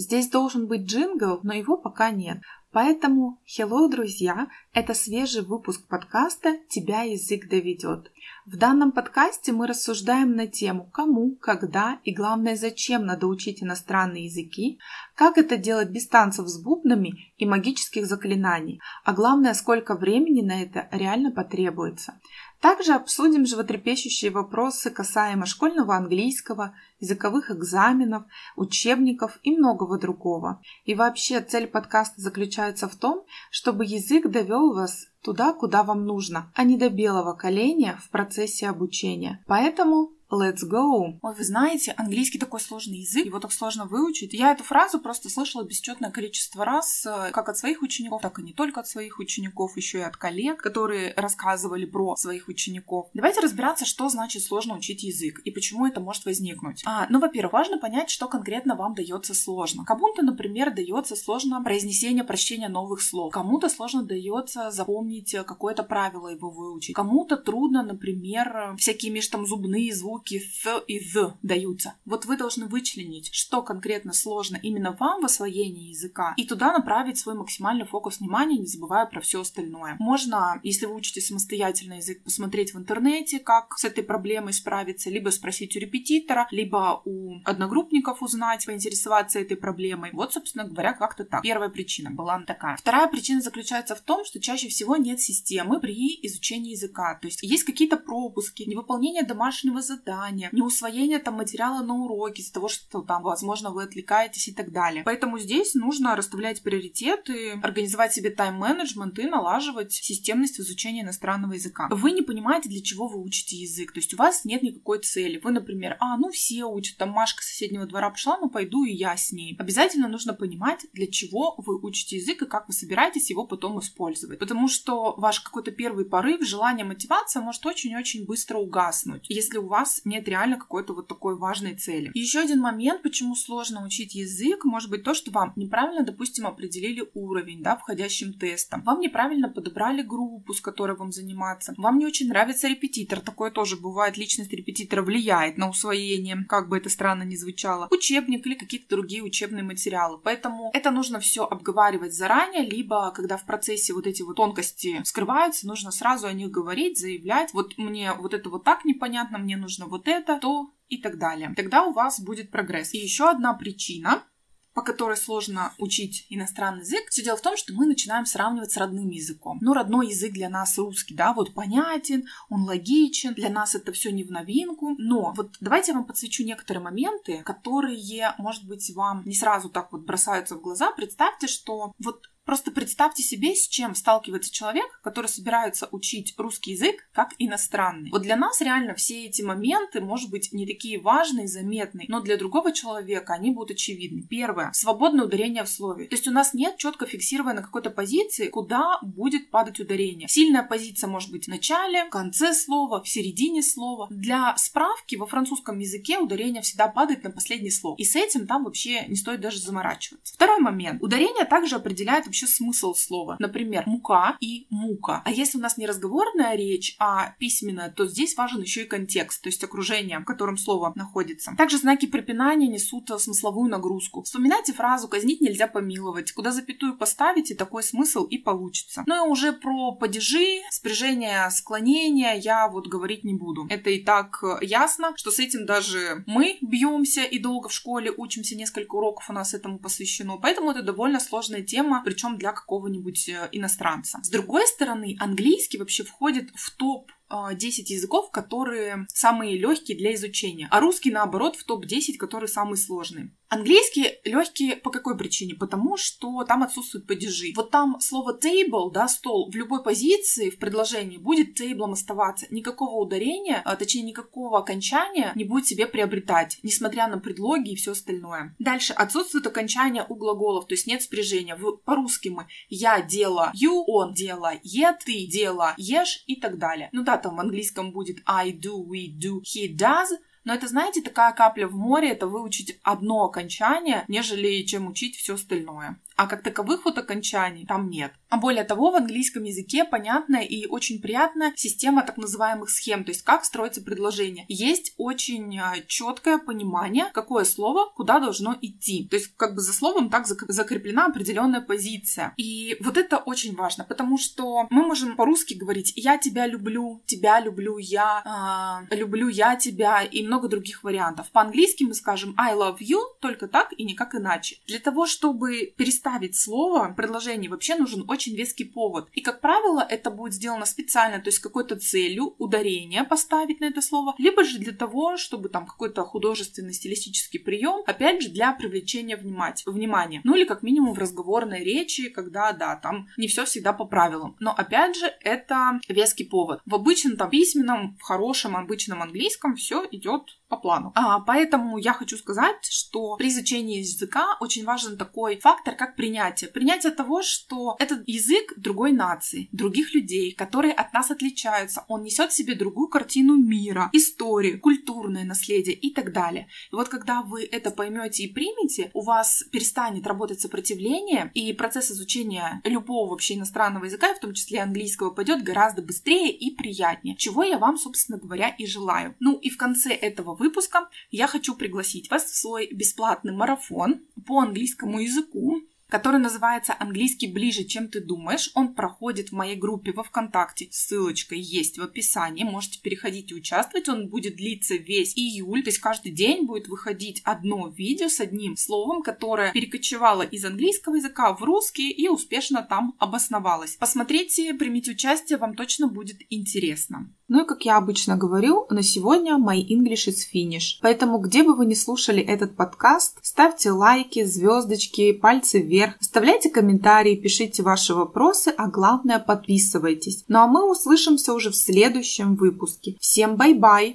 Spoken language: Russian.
Здесь должен быть джингл, но его пока нет. Поэтому, hello, друзья, это свежий выпуск подкаста «Тебя язык доведет». В данном подкасте мы рассуждаем на тему, кому, когда и главное, зачем надо учить иностранные языки, как это делать без танцев с бубнами и магических заклинаний, а главное, сколько времени на это реально потребуется. Также обсудим животрепещущие вопросы касаемо школьного английского, языковых экзаменов, учебников и многого другого. И вообще цель подкаста заключается в том, чтобы язык довел вас туда, куда вам нужно, а не до белого коленя в процессе обучения. Поэтому Let's go. Ой, вы знаете, английский такой сложный язык, его так сложно выучить. Я эту фразу просто слышала бесчетное количество раз, э, как от своих учеников, так и не только от своих учеников, еще и от коллег, которые рассказывали про своих учеников. Давайте разбираться, что значит сложно учить язык и почему это может возникнуть. А, ну, во-первых, важно понять, что конкретно вам дается сложно. Кому-то, например, дается сложно произнесение, прощения новых слов. Кому-то сложно дается запомнить какое-то правило его выучить. Кому-то трудно, например, всякие межтамзубные звуки звуки «th» и «th» даются. Вот вы должны вычленить, что конкретно сложно именно вам в освоении языка, и туда направить свой максимальный фокус внимания, не забывая про все остальное. Можно, если вы учите самостоятельно язык, посмотреть в интернете, как с этой проблемой справиться, либо спросить у репетитора, либо у одногруппников узнать, поинтересоваться этой проблемой. Вот, собственно говоря, как-то так. Первая причина была такая. Вторая причина заключается в том, что чаще всего нет системы при изучении языка. То есть есть какие-то пропуски, невыполнение домашнего задания, задания, не усвоение там материала на уроке из-за того, что там, возможно, вы отвлекаетесь и так далее. Поэтому здесь нужно расставлять приоритеты, организовать себе тайм-менеджмент и налаживать системность в изучении иностранного языка. Вы не понимаете, для чего вы учите язык, то есть у вас нет никакой цели. Вы, например, а, ну все учат, там Машка соседнего двора пошла, ну пойду и я с ней. Обязательно нужно понимать, для чего вы учите язык и как вы собираетесь его потом использовать. Потому что ваш какой-то первый порыв, желание, мотивация может очень-очень быстро угаснуть, если у вас нет реально какой-то вот такой важной цели. Еще один момент, почему сложно учить язык, может быть то, что вам неправильно, допустим, определили уровень, да, входящим тестом. Вам неправильно подобрали группу, с которой вам заниматься. Вам не очень нравится репетитор. Такое тоже бывает. Личность репетитора влияет на усвоение, как бы это странно ни звучало. Учебник или какие-то другие учебные материалы. Поэтому это нужно все обговаривать заранее, либо когда в процессе вот эти вот тонкости скрываются, нужно сразу о них говорить, заявлять. Вот мне вот это вот так непонятно, мне нужно вот это, то и так далее. Тогда у вас будет прогресс. И еще одна причина, по которой сложно учить иностранный язык, все дело в том, что мы начинаем сравнивать с родным языком. Ну, родной язык для нас русский, да, вот понятен, он логичен, для нас это все не в новинку. Но вот давайте я вам подсвечу некоторые моменты, которые, может быть, вам не сразу так вот бросаются в глаза. Представьте, что вот Просто представьте себе, с чем сталкивается человек, который собирается учить русский язык как иностранный. Вот для нас реально все эти моменты, может быть, не такие важные, заметные, но для другого человека они будут очевидны. Первое. Свободное ударение в слове. То есть у нас нет четко фиксированной какой-то позиции, куда будет падать ударение. Сильная позиция может быть в начале, в конце слова, в середине слова. Для справки во французском языке ударение всегда падает на последнее слово. И с этим там вообще не стоит даже заморачиваться. Второй момент. Ударение также определяет смысл слова. Например, мука и мука. А если у нас не разговорная речь, а письменная, то здесь важен еще и контекст, то есть окружение, в котором слово находится. Также знаки препинания несут смысловую нагрузку. Вспоминайте фразу «казнить нельзя помиловать». Куда запятую поставите, такой смысл и получится. Ну и уже про падежи, спряжение, склонения я вот говорить не буду. Это и так ясно, что с этим даже мы бьемся и долго в школе учимся, несколько уроков у нас этому посвящено. Поэтому это довольно сложная тема, причем причем для какого-нибудь э, иностранца. С другой стороны, английский вообще входит в топ 10 языков, которые самые легкие для изучения, а русский, наоборот, в топ-10, которые самые сложные. Английский легкий по какой причине? Потому что там отсутствуют падежи. Вот там слово table, да, стол, в любой позиции в предложении будет тейблом оставаться. Никакого ударения, а, точнее, никакого окончания не будет себе приобретать, несмотря на предлоги и все остальное. Дальше отсутствует окончание у глаголов, то есть нет спряжения. По-русски мы я делаю, you, он делает, ты делаешь, ешь и так далее. Ну да, там в английском будет I do, we do, he does, но это, знаете, такая капля в море, это выучить одно окончание, нежели чем учить все остальное. А как таковых вот окончаний там нет. А более того, в английском языке понятная и очень приятная система так называемых схем, то есть как строится предложение. Есть очень а, четкое понимание, какое слово куда должно идти. То есть как бы за словом так закреплена определенная позиция. И вот это очень важно, потому что мы можем по-русски говорить «я тебя люблю», «тебя люблю», «я э, люблю я тебя» и много других вариантов. По-английски мы скажем «I love you» только так и никак иначе. Для того, чтобы переставить слово, предложение вообще нужен очень веский повод. И, как правило, это будет сделано специально, то есть какой-то целью ударение поставить на это слово, либо же для того, чтобы там какой-то художественный стилистический прием, опять же, для привлечения внимания. Ну или как минимум в разговорной речи, когда, да, там не все всегда по правилам. Но опять же, это веский повод. В обычном там письменном, в хорошем обычном английском все идет по плану. А, поэтому я хочу сказать, что при изучении языка очень важен такой фактор, как принятие. Принятие того, что этот язык другой нации, других людей, которые от нас отличаются. Он несет в себе другую картину мира, историю, культурное наследие и так далее. И вот когда вы это поймете и примете, у вас перестанет работать сопротивление, и процесс изучения любого вообще иностранного языка, в том числе английского, пойдет гораздо быстрее и приятнее, чего я вам, собственно говоря, и желаю. Ну и в конце этого выпуска я хочу пригласить вас в свой бесплатный марафон по английскому языку, который называется «Английский ближе, чем ты думаешь». Он проходит в моей группе во ВКонтакте. Ссылочка есть в описании. Можете переходить и участвовать. Он будет длиться весь июль. То есть каждый день будет выходить одно видео с одним словом, которое перекочевало из английского языка в русский и успешно там обосновалось. Посмотрите, примите участие, вам точно будет интересно. Ну и как я обычно говорю, на сегодня my English is finish. Поэтому где бы вы ни слушали этот подкаст, ставьте лайки, звездочки, пальцы вверх, оставляйте комментарии, пишите ваши вопросы, а главное подписывайтесь. Ну а мы услышимся уже в следующем выпуске. Всем bye-bye!